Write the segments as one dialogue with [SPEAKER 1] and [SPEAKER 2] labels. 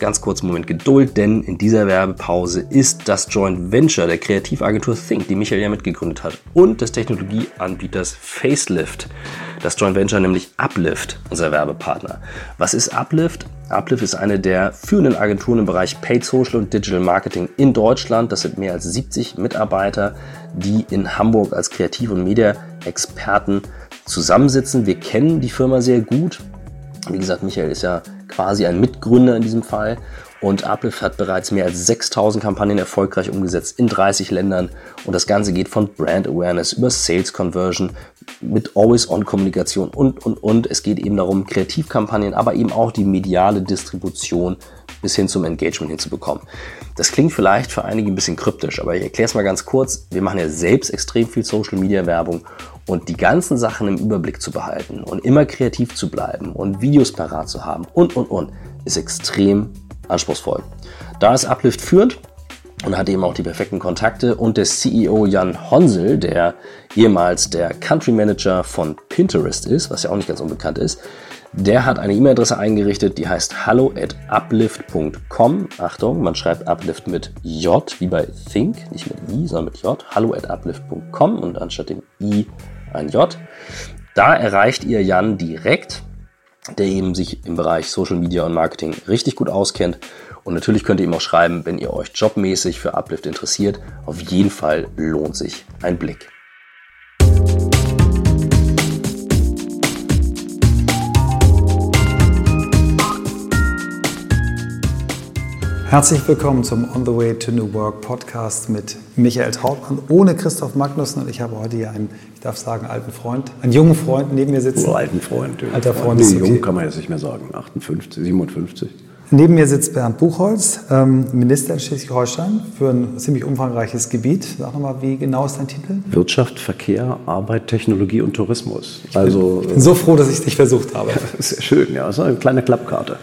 [SPEAKER 1] ganz kurz einen Moment Geduld, denn in dieser Werbepause ist das Joint Venture der Kreativagentur Think, die Michael ja mitgegründet hat, und des Technologieanbieters Facelift. Das Joint Venture nämlich Uplift, unser Werbepartner. Was ist Uplift? Uplift ist eine der führenden Agenturen im Bereich Paid Social und Digital Marketing in Deutschland. Das sind mehr als 70 Mitarbeiter, die in Hamburg als Kreativ- und Media-Experten zusammensitzen. Wir kennen die Firma sehr gut. Wie gesagt, Michael ist ja quasi ein Mitgründer in diesem Fall. Und Uplift hat bereits mehr als 6000 Kampagnen erfolgreich umgesetzt in 30 Ländern. Und das Ganze geht von Brand Awareness über Sales Conversion mit Always-On-Kommunikation und, und, und. Es geht eben darum, Kreativkampagnen, aber eben auch die mediale Distribution bis hin zum Engagement hinzubekommen. Das klingt vielleicht für einige ein bisschen kryptisch, aber ich erkläre es mal ganz kurz. Wir machen ja selbst extrem viel Social-Media-Werbung und die ganzen Sachen im Überblick zu behalten und immer kreativ zu bleiben und Videos parat zu haben und, und, und, ist extrem anspruchsvoll. Da ist Uplift führend und hat eben auch die perfekten Kontakte und der CEO Jan Honsel, der ehemals der Country Manager von Pinterest ist, was ja auch nicht ganz unbekannt ist, der hat eine E-Mail-Adresse eingerichtet, die heißt hallo at uplift.com. Achtung, man schreibt uplift mit J, wie bei think, nicht mit I, sondern mit J. hallo at uplift.com und anstatt dem I ein J. Da erreicht ihr Jan direkt, der eben sich im Bereich Social Media und Marketing richtig gut auskennt. Und natürlich könnt ihr ihm auch schreiben, wenn ihr euch jobmäßig für Uplift interessiert. Auf jeden Fall lohnt sich ein Blick.
[SPEAKER 2] Herzlich willkommen zum On the Way to New Work Podcast mit Michael Trautmann ohne Christoph Magnussen. Und ich habe heute hier einen, ich darf sagen, alten Freund, einen jungen Freund neben mir sitzen.
[SPEAKER 3] Oh, alten Freund.
[SPEAKER 2] Alter Freund
[SPEAKER 3] nee,
[SPEAKER 2] ist okay.
[SPEAKER 3] jung kann man jetzt nicht mehr sagen. 58, 57.
[SPEAKER 2] Neben mir sitzt Bernd Buchholz, ähm, Minister in Schleswig-Holstein für ein ziemlich umfangreiches Gebiet. Sag nochmal, wie genau ist dein Titel?
[SPEAKER 3] Wirtschaft, Verkehr, Arbeit, Technologie und Tourismus. Also,
[SPEAKER 2] Ich bin so froh, dass ich dich versucht habe.
[SPEAKER 3] sehr schön, ja. So eine kleine Klappkarte.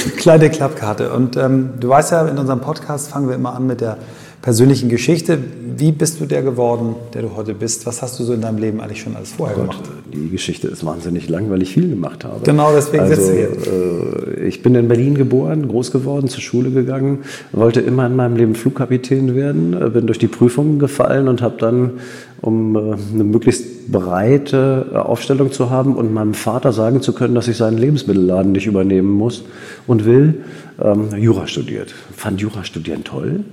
[SPEAKER 2] Kleine Klappkarte. Und ähm, du weißt ja, in unserem Podcast fangen wir immer an mit der persönlichen Geschichte. Wie bist du der geworden, der du heute bist? Was hast du so in deinem Leben eigentlich schon alles vorher gemacht?
[SPEAKER 3] Die Geschichte ist wahnsinnig lang, weil ich viel gemacht habe.
[SPEAKER 2] Genau, deswegen
[SPEAKER 3] also,
[SPEAKER 2] sitzt du hier.
[SPEAKER 3] Äh, ich bin in Berlin geboren, groß geworden, zur Schule gegangen, wollte immer in meinem Leben Flugkapitän werden, äh, bin durch die Prüfungen gefallen und habe dann, um äh, eine möglichst breite äh, Aufstellung zu haben und meinem Vater sagen zu können, dass ich seinen Lebensmittelladen nicht übernehmen muss und will, ähm, Jura studiert. Fand Jura studieren toll,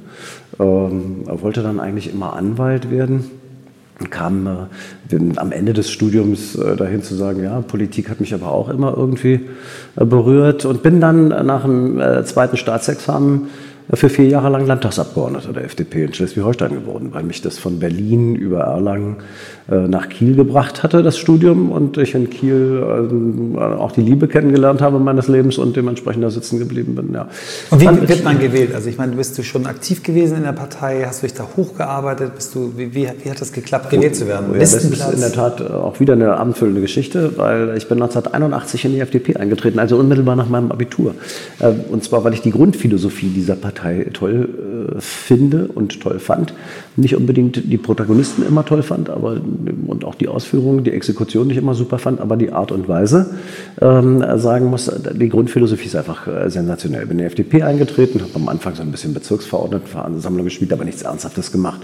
[SPEAKER 3] ähm, wollte dann eigentlich immer Anwalt werden. Kam äh, am Ende des Studiums äh, dahin zu sagen, ja, Politik hat mich aber auch immer irgendwie äh, berührt und bin dann nach dem äh, zweiten Staatsexamen äh, für vier Jahre lang Landtagsabgeordneter der FDP in Schleswig-Holstein geworden, weil mich das von Berlin über Erlangen äh, nach Kiel gebracht hatte, das Studium, und ich in Kiel ähm, auch die Liebe kennengelernt habe meines Lebens und dementsprechend da sitzen geblieben bin. Ja.
[SPEAKER 2] Und wie wird man gewählt? Also ich meine, bist du schon aktiv gewesen in der Partei? Hast du dich da hochgearbeitet? Bist du, wie, wie, wie hat das geklappt, gewählt zu werden?
[SPEAKER 3] Ja, das ist in der Tat auch wieder eine abendfüllende Geschichte, weil ich bin 1981 in die FDP eingetreten, also unmittelbar nach meinem Abitur. Äh, Und zwar, weil ich die Grundphilosophie dieser Partei toll äh, finde und toll fand. Nicht unbedingt die Protagonisten immer toll fand, aber und auch die Ausführungen, die Exekution nicht immer super fand, aber die Art und Weise ähm, sagen muss, die Grundphilosophie ist einfach äh, sensationell. Bin in die FDP eingetreten, habe am Anfang so ein bisschen Bezirksverordnetenversammlung gespielt, aber nichts Ernsthaftes gemacht.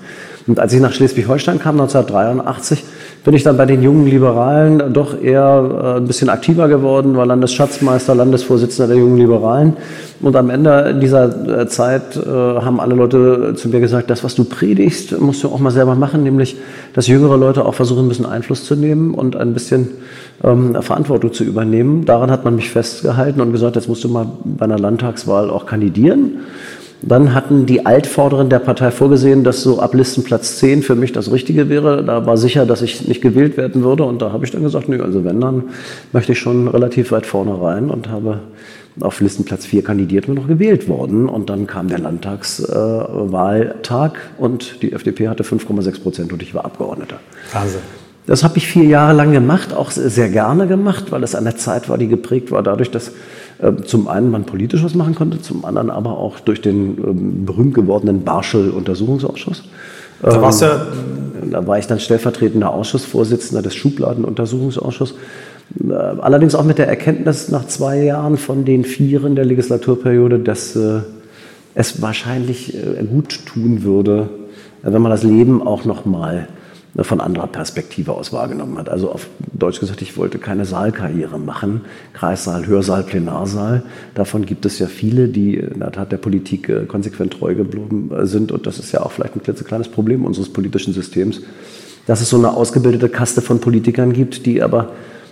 [SPEAKER 3] Und als ich nach Schleswig-Holstein kam, 1983, bin ich dann bei den jungen Liberalen doch eher äh, ein bisschen aktiver geworden, war Landesschatzmeister, Landesvorsitzender der jungen Liberalen. Und am Ende dieser äh, Zeit äh, haben alle Leute zu mir gesagt, das, was du predigst, musst du auch mal selber machen, nämlich, dass jüngere Leute auch versuchen müssen, Einfluss zu nehmen und ein bisschen ähm, Verantwortung zu übernehmen. Daran hat man mich festgehalten und gesagt, jetzt musst du mal bei einer Landtagswahl auch kandidieren. Dann hatten die Altvorderen der Partei vorgesehen, dass so ab Listenplatz 10 für mich das Richtige wäre. Da war sicher, dass ich nicht gewählt werden würde. Und da habe ich dann gesagt, nö, also wenn, dann möchte ich schon relativ weit vorne rein und habe auf Listenplatz 4 kandidiert und noch gewählt worden. Und dann kam der Landtagswahltag und die FDP hatte 5,6 Prozent und ich war Abgeordneter.
[SPEAKER 2] Wahnsinn.
[SPEAKER 3] Das habe ich vier Jahre lang gemacht, auch sehr gerne gemacht, weil es eine Zeit war, die geprägt war dadurch, dass äh, zum einen man politisch was machen konnte, zum anderen aber auch durch den ähm, berühmt gewordenen Barschel-Untersuchungsausschuss.
[SPEAKER 2] Da warst du ja
[SPEAKER 3] Da war ich dann stellvertretender Ausschussvorsitzender des Schubladenuntersuchungsausschusses. Äh, allerdings auch mit der Erkenntnis nach zwei Jahren von den Vieren der Legislaturperiode, dass äh, es wahrscheinlich äh, gut tun würde, wenn man das Leben auch noch mal von anderer Perspektive aus wahrgenommen hat. Also auf Deutsch gesagt, ich wollte keine Saalkarriere machen. Kreissaal, Hörsaal, Plenarsaal. Davon gibt es ja viele, die in der Tat der Politik konsequent treu geblieben sind. Und das ist ja auch vielleicht ein klitzekleines Problem unseres politischen Systems, dass es so eine ausgebildete Kaste von Politikern gibt, die aber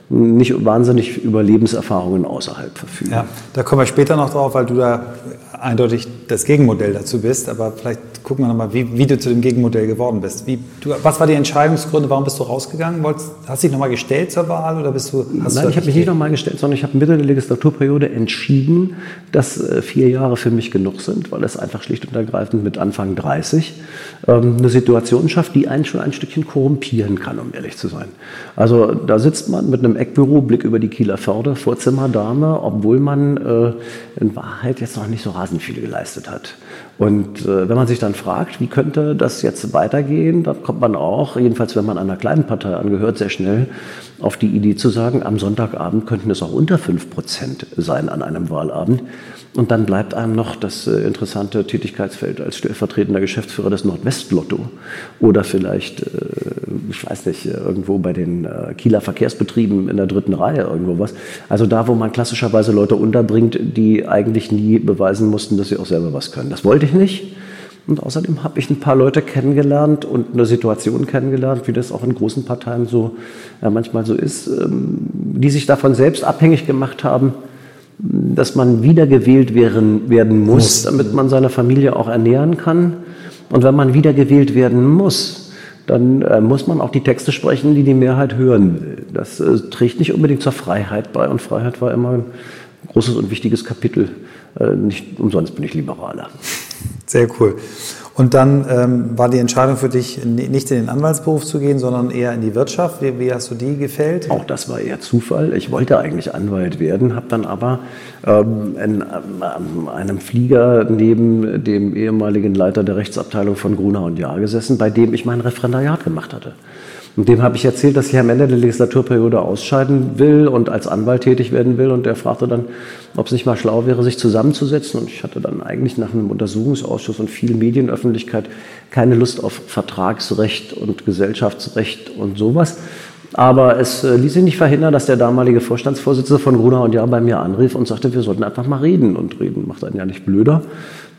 [SPEAKER 3] nicht wahnsinnig über Lebenserfahrungen außerhalb verfügen.
[SPEAKER 2] Ja, da kommen wir später noch drauf, weil du da eindeutig das Gegenmodell dazu bist. Aber vielleicht gucken wir nochmal, wie, wie du zu dem Gegenmodell geworden bist. Wie, du, was war die Entscheidungsgründe? Warum bist du rausgegangen? Wolltest, hast du dich nochmal gestellt zur Wahl oder bist du?
[SPEAKER 3] Nein, du ich habe mich nicht nochmal gestellt, sondern ich habe Mitte der Legislaturperiode entschieden, dass äh, vier Jahre für mich genug sind, weil es einfach schlicht und ergreifend mit Anfang 30 ähm, eine Situation schafft, die einen schon ein Stückchen korrumpieren kann, um ehrlich zu sein. Also da sitzt man mit einem Eckbüro, Blick über die Kieler Förde, Vorzimmerdame, obwohl man äh, in Wahrheit jetzt noch nicht so rasend viel geleistet hat. Und äh, wenn man sich dann fragt, wie könnte das jetzt weitergehen, dann kommt man auch, jedenfalls wenn man einer kleinen Partei angehört, sehr schnell auf die Idee zu sagen, am Sonntagabend könnten es auch unter 5 Prozent sein an einem Wahlabend. Und dann bleibt einem noch das äh, interessante Tätigkeitsfeld als stellvertretender Geschäftsführer des Nordwestlotto oder vielleicht, äh, ich weiß nicht, irgendwo bei den äh, Kieler Verkehrsbetrieben in der dritten Reihe irgendwo was. Also da, wo man klassischerweise Leute unterbringt, die eigentlich nie beweisen mussten, dass sie auch selber was können. Das wollte ich nicht. Und außerdem habe ich ein paar Leute kennengelernt und eine Situation kennengelernt, wie das auch in großen Parteien so ja, manchmal so ist, ähm, die sich davon selbst abhängig gemacht haben, dass man wiedergewählt werden, werden muss, damit man seine Familie auch ernähren kann. Und wenn man wiedergewählt werden muss, dann äh, muss man auch die Texte sprechen, die die Mehrheit hören will. Das äh, trägt nicht unbedingt zur Freiheit bei und Freiheit war immer ein großes und wichtiges Kapitel. Äh, nicht umsonst bin ich Liberaler.
[SPEAKER 2] Sehr cool. Und dann ähm, war die Entscheidung für dich, nicht in den Anwaltsberuf zu gehen, sondern eher in die Wirtschaft. Wie, wie hast du die gefällt?
[SPEAKER 3] Auch das war eher Zufall. Ich wollte eigentlich Anwalt werden, habe dann aber ähm, in ähm, einem Flieger neben dem ehemaligen Leiter der Rechtsabteilung von Gruner und Jahr gesessen, bei dem ich mein Referendariat gemacht hatte. Und dem habe ich erzählt, dass ich am Ende der Legislaturperiode ausscheiden will und als Anwalt tätig werden will. Und er fragte dann, ob es nicht mal schlau wäre, sich zusammenzusetzen. Und ich hatte dann eigentlich nach einem Untersuchungsausschuss und viel Medienöffentlichkeit keine Lust auf Vertragsrecht und Gesellschaftsrecht und sowas. Aber es äh, ließ sich nicht verhindern, dass der damalige Vorstandsvorsitzende von Gruner und Jahr bei mir anrief und sagte, wir sollten einfach mal reden. Und reden macht einen ja nicht blöder.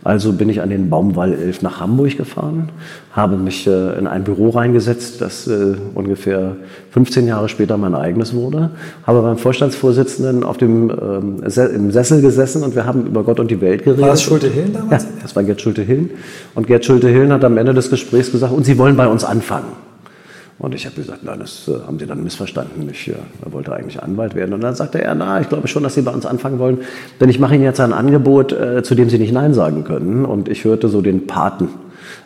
[SPEAKER 3] Also bin ich an den Baumwall 11 nach Hamburg gefahren, habe mich äh, in ein Büro reingesetzt, das äh, ungefähr 15 Jahre später mein eigenes wurde, habe beim Vorstandsvorsitzenden auf dem, ähm, im Sessel gesessen und wir haben über Gott und die Welt geredet.
[SPEAKER 2] War das Schulte-Hillen damals?
[SPEAKER 3] Ja, das war Gerd Schulte-Hillen. Und Gerd Schulte-Hillen hat am Ende des Gesprächs gesagt, und Sie wollen bei uns anfangen. Und ich habe gesagt, nein, das äh, haben Sie dann missverstanden. Ich äh, wollte eigentlich Anwalt werden. Und dann sagte er, na, ich glaube schon, dass Sie bei uns anfangen wollen, denn ich mache Ihnen jetzt ein Angebot, äh, zu dem Sie nicht Nein sagen können. Und ich hörte so den Paten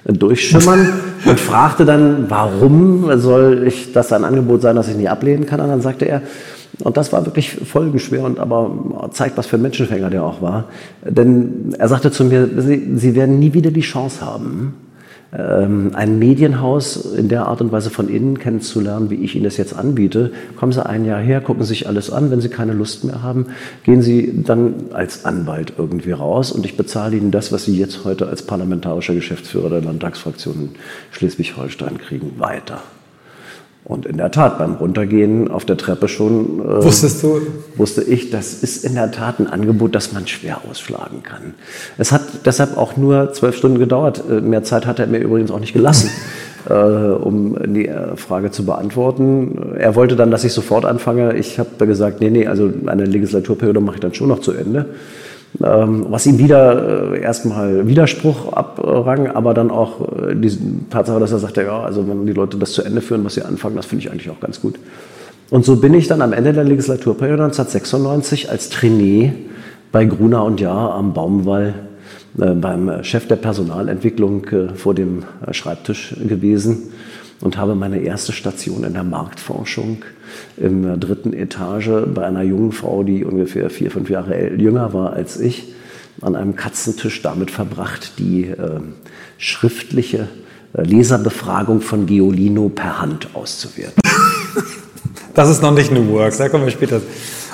[SPEAKER 3] äh, durchschimmern und fragte dann, warum soll ich das ein Angebot sein, das ich nicht ablehnen kann? Und dann sagte er, und das war wirklich folgenschwer und aber zeigt, was für ein Menschenfänger der auch war. Denn er sagte zu mir, Sie, Sie werden nie wieder die Chance haben, ein Medienhaus in der Art und Weise von innen kennenzulernen, wie ich Ihnen das jetzt anbiete. Kommen Sie ein Jahr her, gucken Sie sich alles an. Wenn Sie keine Lust mehr haben, gehen Sie dann als Anwalt irgendwie raus und ich bezahle Ihnen das, was Sie jetzt heute als parlamentarischer Geschäftsführer der Landtagsfraktion in Schleswig-Holstein kriegen, weiter. Und in der Tat, beim Runtergehen auf der Treppe schon
[SPEAKER 2] äh, Wusstest du?
[SPEAKER 3] wusste ich, das ist in der Tat ein Angebot, das man schwer ausschlagen kann. Es hat deshalb auch nur zwölf Stunden gedauert. Äh, mehr Zeit hat er mir übrigens auch nicht gelassen, äh, um die äh, Frage zu beantworten. Er wollte dann, dass ich sofort anfange. Ich habe gesagt, nee, nee, also eine Legislaturperiode mache ich dann schon noch zu Ende. Ähm, was ihm wieder äh, erstmal Widerspruch abrang, aber dann auch äh, die Tatsache, dass er sagte, ja, also wenn die Leute das zu Ende führen, was sie anfangen, das finde ich eigentlich auch ganz gut. Und so bin ich dann am Ende der Legislaturperiode 1996 als Trainee bei Gruner und Jahr am Baumwall äh, beim Chef der Personalentwicklung vor dem Schreibtisch gewesen und habe meine erste Station in der Marktforschung in der dritten Etage bei einer jungen Frau, die ungefähr vier, fünf Jahre jünger war als ich, an einem Katzentisch damit verbracht, die äh, schriftliche Leserbefragung von Geolino per Hand auszuwerten.
[SPEAKER 2] Das ist noch nicht New Works, da kommen wir später.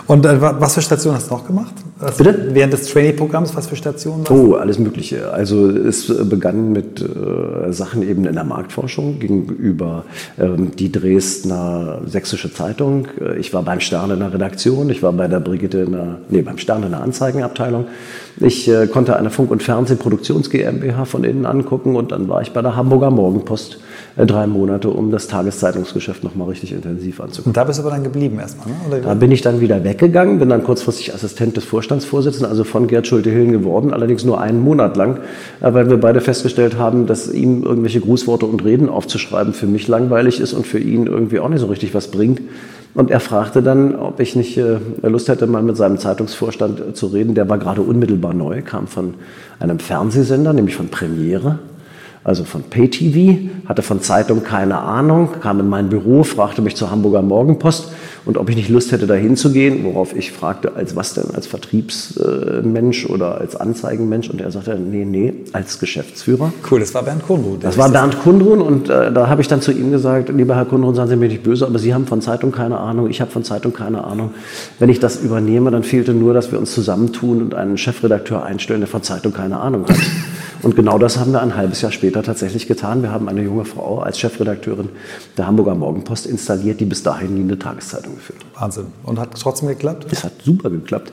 [SPEAKER 2] Und äh, was für Stationen hast du noch gemacht? Was,
[SPEAKER 3] Bitte?
[SPEAKER 2] Während des Trainee-Programms, was für Stationen?
[SPEAKER 3] Oh, alles Mögliche. Also es begann mit äh, Sachen eben in der Marktforschung gegenüber ähm, die Dresdner Sächsische Zeitung. Äh, ich war beim Stern in der Redaktion, ich war bei der Brigitte in der, nee, beim Stern in der Anzeigenabteilung. Ich äh, konnte eine Funk- und Fernsehproduktions GmbH von innen angucken und dann war ich bei der Hamburger Morgenpost äh, drei Monate, um das Tageszeitungsgeschäft nochmal richtig intensiv anzugucken.
[SPEAKER 2] Und da bist du aber dann geblieben erstmal, ne?
[SPEAKER 3] Oder da bin ich dann wieder weggegangen, bin dann kurzfristig Assistent des Vorstandsvorsitzenden, also von Gerd Schulte-Hillen geworden, allerdings nur einen Monat lang, äh, weil wir beide festgestellt haben, dass ihm irgendwelche Grußworte und Reden aufzuschreiben für mich langweilig ist und für ihn irgendwie auch nicht so richtig was bringt. Und er fragte dann, ob ich nicht äh, Lust hätte, mal mit seinem Zeitungsvorstand zu reden. Der war gerade unmittelbar neu, kam von einem Fernsehsender, nämlich von Premiere also von Pay-TV, hatte von Zeitung keine Ahnung, kam in mein Büro, fragte mich zur Hamburger Morgenpost und ob ich nicht Lust hätte, da hinzugehen, worauf ich fragte, als was denn, als Vertriebsmensch oder als Anzeigenmensch und er sagte, nee, nee, als Geschäftsführer.
[SPEAKER 2] Cool, das war Bernd Kundrun.
[SPEAKER 3] Das war Bernd Kundrun und äh, da habe ich dann zu ihm gesagt, lieber Herr Kundrun, seien Sie mir nicht böse, aber Sie haben von Zeitung keine Ahnung, ich habe von Zeitung keine Ahnung. Wenn ich das übernehme, dann fehlte nur, dass wir uns zusammentun und einen Chefredakteur einstellen, der von Zeitung keine Ahnung hat. Und genau das haben wir ein halbes Jahr später tatsächlich getan. Wir haben eine junge Frau als Chefredakteurin der Hamburger Morgenpost installiert, die bis dahin nie eine Tageszeitung geführt
[SPEAKER 2] hat. Wahnsinn. Und hat trotzdem geklappt?
[SPEAKER 3] Es hat super geklappt.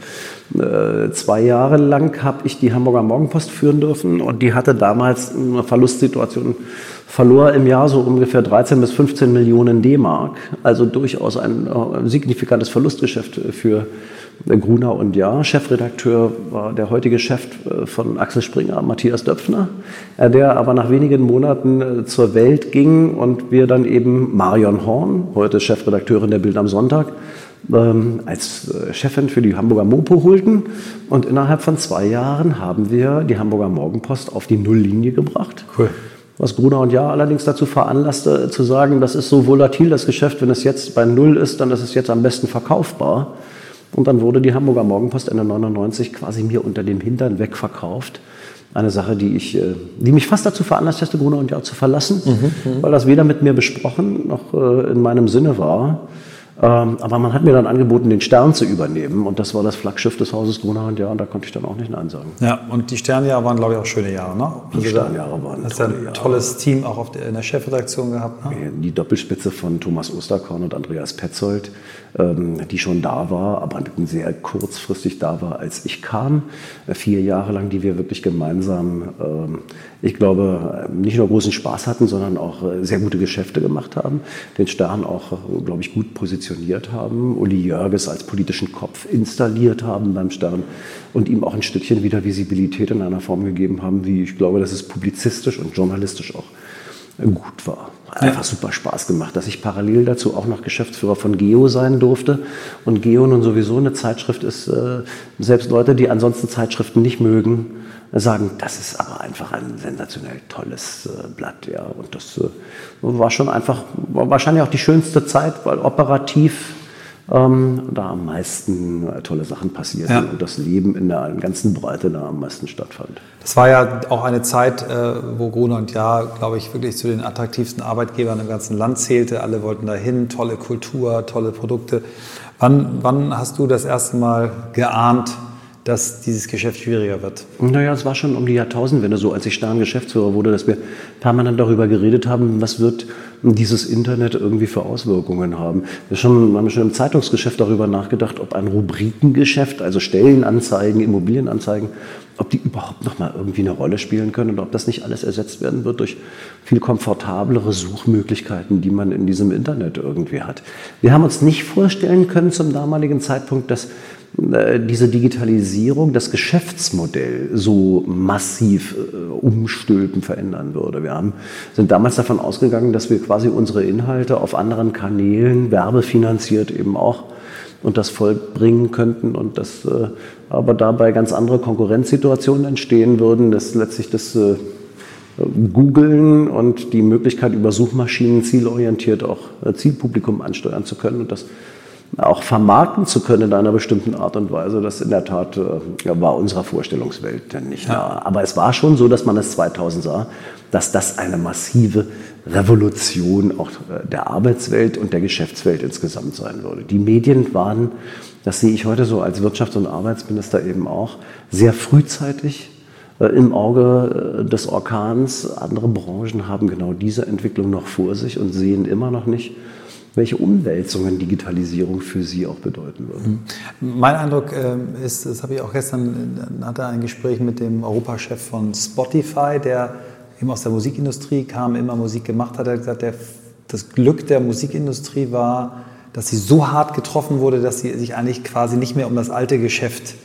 [SPEAKER 3] Äh, zwei Jahre lang habe ich die Hamburger Morgenpost führen dürfen und die hatte damals eine Verlustsituation verlor im Jahr so ungefähr 13 bis 15 Millionen D-Mark, also durchaus ein äh, signifikantes Verlustgeschäft für Gruner und Ja. Chefredakteur war der heutige Chef äh, von Axel Springer, Matthias Döpfner, äh, der aber nach wenigen Monaten äh, zur Welt ging und wir dann eben Marion Horn, heute Chefredakteurin der Bild am Sonntag, ähm, als Chefin für die Hamburger Mopo holten. Und innerhalb von zwei Jahren haben wir die Hamburger Morgenpost auf die Nulllinie gebracht. Cool. Was Gruner und Ja allerdings dazu veranlasste, zu sagen, das ist so volatil, das Geschäft, wenn es jetzt bei Null ist, dann ist es jetzt am besten verkaufbar. Und dann wurde die Hamburger Morgenpost Ende 99 quasi mir unter dem Hintern wegverkauft. Eine Sache, die, ich, äh, die mich fast dazu veranlasst hätte, Gruner und Jahr zu verlassen, mhm, mhm, weil das weder mit mir besprochen noch äh, in meinem Sinne war. Ähm, aber man hat mir dann angeboten, den Stern zu übernehmen. Und das war das Flaggschiff des Hauses Gruner und Jahr. Und da konnte ich dann auch nicht Nein sagen.
[SPEAKER 2] Ja, und die Sternjahre waren, glaube ich, auch schöne Jahre. Ne?
[SPEAKER 3] Die also Sternjahre waren
[SPEAKER 2] Hast ein Jahre. tolles Team auch der, in der Chefredaktion gehabt.
[SPEAKER 3] Ne? Die Doppelspitze von Thomas Osterkorn und Andreas Petzold, ähm, die schon da war, aber sehr kurzfristig da war, als ich kam. Äh, vier Jahre lang, die wir wirklich gemeinsam, ähm, ich glaube, nicht nur großen Spaß hatten, sondern auch äh, sehr gute Geschäfte gemacht haben. Den Stern auch, äh, glaube ich, gut positioniert positioniert haben, Uli Jörges als politischen Kopf installiert haben beim Stern und ihm auch ein Stückchen wieder Visibilität in einer Form gegeben haben, wie ich glaube, dass es publizistisch und journalistisch auch gut war. Einfach super Spaß gemacht, dass ich parallel dazu auch noch Geschäftsführer von Geo sein durfte. Und Geo nun sowieso eine Zeitschrift ist, äh, selbst Leute, die ansonsten Zeitschriften nicht mögen, sagen, das ist aber einfach ein sensationell tolles äh, Blatt. Ja. Und das äh, war schon einfach, war wahrscheinlich auch die schönste Zeit, weil operativ ähm, da am meisten äh, tolle Sachen passierten ja. und das Leben in der ganzen Breite da am meisten stattfand.
[SPEAKER 2] Das war ja auch eine Zeit, äh, wo Gruner und Ja, glaube ich, wirklich zu den attraktivsten Arbeitgebern im ganzen Land zählte. Alle wollten dahin, tolle Kultur, tolle Produkte. Wann, wann hast du das erste Mal geahnt, dass dieses Geschäft schwieriger wird?
[SPEAKER 3] Naja, es war schon um die Jahrtausendwende so, als ich Stern Geschäftsführer wurde, dass wir permanent darüber geredet haben, was wird dieses Internet irgendwie für Auswirkungen haben. Wir schon, haben schon im Zeitungsgeschäft darüber nachgedacht, ob ein Rubrikengeschäft, also Stellenanzeigen, Immobilienanzeigen, ob die überhaupt noch mal irgendwie eine Rolle spielen können und ob das nicht alles ersetzt werden wird durch viel komfortablere Suchmöglichkeiten, die man in diesem Internet irgendwie hat. Wir haben uns nicht vorstellen können zum damaligen Zeitpunkt, dass diese Digitalisierung das Geschäftsmodell so massiv äh, umstülpen, verändern würde. Wir haben, sind damals davon ausgegangen, dass wir quasi unsere Inhalte auf anderen Kanälen, werbefinanziert eben auch, und das vollbringen könnten und dass äh, aber dabei ganz andere Konkurrenzsituationen entstehen würden, dass letztlich das äh, Googlen und die Möglichkeit über Suchmaschinen zielorientiert auch äh, Zielpublikum ansteuern zu können und dass auch vermarkten zu können in einer bestimmten Art und Weise, das in der Tat äh, war unserer Vorstellungswelt nicht nah. Aber es war schon so, dass man es 2000 sah, dass das eine massive Revolution auch äh, der Arbeitswelt und der Geschäftswelt insgesamt sein würde. Die Medien waren, das sehe ich heute so als Wirtschafts- und Arbeitsminister eben auch, sehr frühzeitig äh, im Auge des Orkans. Andere Branchen haben genau diese Entwicklung noch vor sich und sehen immer noch nicht, welche Umwälzungen Digitalisierung für Sie auch bedeuten würde.
[SPEAKER 2] Mhm. Mein Eindruck äh, ist, das habe ich auch gestern, hatte ein Gespräch mit dem Europachef von Spotify, der eben aus der Musikindustrie kam, immer Musik gemacht hat. Er hat gesagt, der, das Glück der Musikindustrie war, dass sie so hart getroffen wurde, dass sie sich eigentlich quasi nicht mehr um das alte Geschäft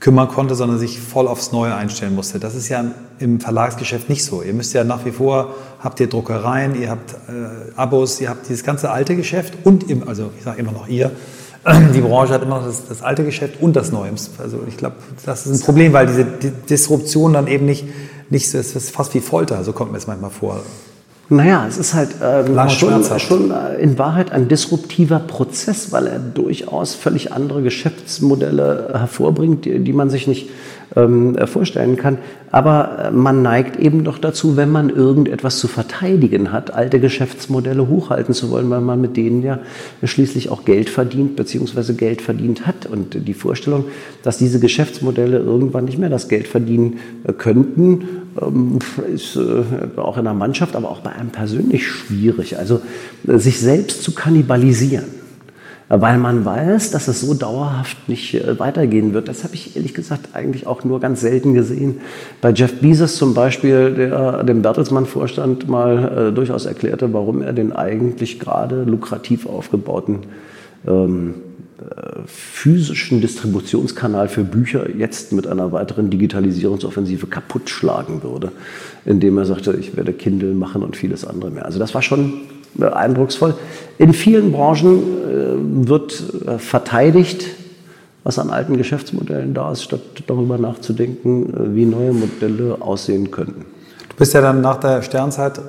[SPEAKER 2] kümmern konnte, sondern sich voll aufs Neue einstellen musste. Das ist ja im Verlagsgeschäft nicht so. Ihr müsst ja nach wie vor, habt ihr Druckereien, ihr habt äh, Abos, ihr habt dieses ganze alte Geschäft und, im, also ich sage immer noch ihr, die Branche hat immer noch das, das alte Geschäft und das Neue. Also ich glaube, das ist ein Problem, weil diese Disruption dann eben nicht, nicht es ist fast wie Folter, so kommt mir es manchmal vor.
[SPEAKER 3] Naja, es ist halt ähm, schon, schon äh, in Wahrheit ein disruptiver Prozess, weil er durchaus völlig andere Geschäftsmodelle hervorbringt, die, die man sich nicht ähm, vorstellen kann. Aber äh, man neigt eben doch dazu, wenn man irgendetwas zu verteidigen hat, alte Geschäftsmodelle hochhalten zu wollen, weil man mit denen ja schließlich auch Geld verdient bzw. Geld verdient hat. Und die Vorstellung, dass diese Geschäftsmodelle irgendwann nicht mehr das Geld verdienen äh, könnten, ist äh, auch in der Mannschaft, aber auch bei einem persönlich schwierig. Also sich selbst zu kannibalisieren weil man weiß, dass es so dauerhaft nicht äh, weitergehen wird. Das habe ich ehrlich gesagt eigentlich auch nur ganz selten gesehen. Bei Jeff Bezos zum Beispiel, der dem Bertelsmann-Vorstand mal äh, durchaus erklärte, warum er den eigentlich gerade lukrativ aufgebauten ähm, äh, physischen Distributionskanal für Bücher jetzt mit einer weiteren Digitalisierungsoffensive kaputt schlagen würde, indem er sagte, ich werde Kindle machen und vieles andere mehr. Also das war schon eindrucksvoll. In vielen Branchen äh, wird äh, verteidigt, was an alten Geschäftsmodellen da ist, statt darüber nachzudenken, äh, wie neue Modelle aussehen könnten.
[SPEAKER 2] Du bist ja dann nach der Sternzeit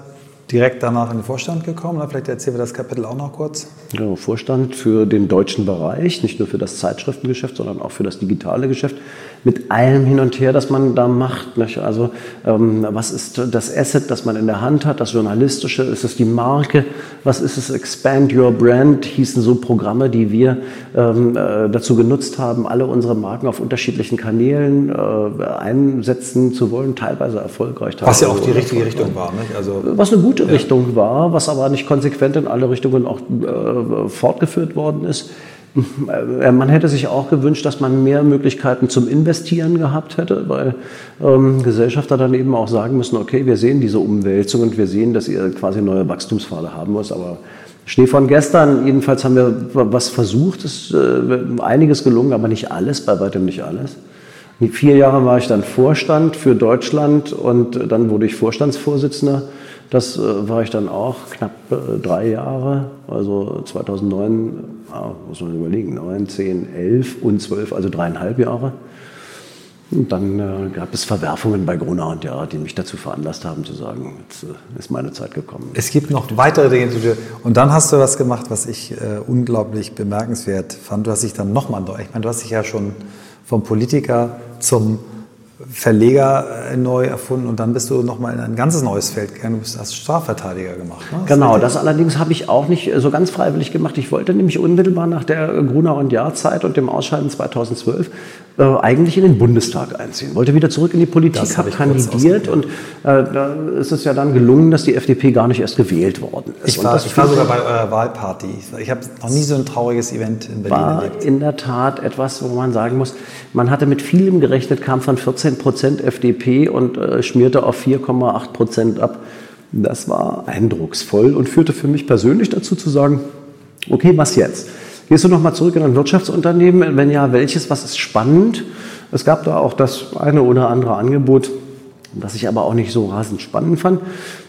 [SPEAKER 2] direkt danach in den Vorstand gekommen. Vielleicht erzählen wir das Kapitel auch noch kurz.
[SPEAKER 3] Ja, Vorstand für den deutschen Bereich, nicht nur für das Zeitschriftengeschäft, sondern auch für das digitale Geschäft mit allem hin und her, das man da macht. Nicht? Also ähm, was ist das Asset, das man in der Hand hat, das Journalistische, ist es die Marke, was ist es Expand Your Brand, hießen so Programme, die wir ähm, äh, dazu genutzt haben, alle unsere Marken auf unterschiedlichen Kanälen äh, einsetzen zu wollen, teilweise erfolgreich.
[SPEAKER 2] Was ja auch die richtige Richtung war. Nicht?
[SPEAKER 3] Also, was eine gute ja. Richtung war, was aber nicht konsequent in alle Richtungen auch äh, fortgeführt worden ist. Äh, man hätte sich auch gewünscht, dass man mehr Möglichkeiten zum Investieren gehabt hätte, weil ähm, Gesellschafter dann eben auch sagen müssen, okay, wir sehen diese Umwälzung und wir sehen, dass ihr quasi neue Wachstumspfade haben muss, aber Schnee von gestern, jedenfalls haben wir was versucht, ist äh, einiges gelungen, aber nicht alles, bei weitem nicht alles. Vier Jahre war ich dann Vorstand für Deutschland und dann wurde ich Vorstandsvorsitzender das äh, war ich dann auch knapp äh, drei Jahre, also 2009, ah, muss man überlegen, 9, 10, 11 und 12, also dreieinhalb Jahre. Und dann äh, gab es Verwerfungen bei Gruner und ja, die mich dazu veranlasst haben zu sagen, jetzt ist meine Zeit gekommen.
[SPEAKER 2] Es gibt noch weitere Dinge. Und dann hast du was gemacht, was ich unglaublich bemerkenswert fand. Du hast dich dann nochmal, ich meine, du hast dich ja schon vom Politiker zum Verleger äh, neu erfunden und dann bist du nochmal in ein ganzes neues Feld gegangen. Du hast Strafverteidiger gemacht.
[SPEAKER 3] Ne? Genau, das allerdings habe ich auch nicht so ganz freiwillig gemacht. Ich wollte nämlich unmittelbar nach der Gruner- und Jahrzeit und dem Ausscheiden 2012 äh, eigentlich in den Bundestag einziehen. Wollte wieder zurück in die Politik, habe kandidiert und äh, da ist es ja dann gelungen, dass die FDP gar nicht erst gewählt worden ist.
[SPEAKER 2] Ich war, ich war sogar bei eurer Wahlparty. Ich habe noch nie so ein trauriges Event in Berlin
[SPEAKER 3] war erlebt. in der Tat etwas, wo man sagen muss, man hatte mit vielem gerechnet, kam von 14 Prozent FDP und äh, schmierte auf 4,8 Prozent ab. Das war eindrucksvoll und führte für mich persönlich dazu zu sagen, okay, was jetzt? Gehst du nochmal zurück in ein Wirtschaftsunternehmen? Wenn ja, welches? Was ist spannend? Es gab da auch das eine oder andere Angebot, das ich aber auch nicht so rasend spannend fand.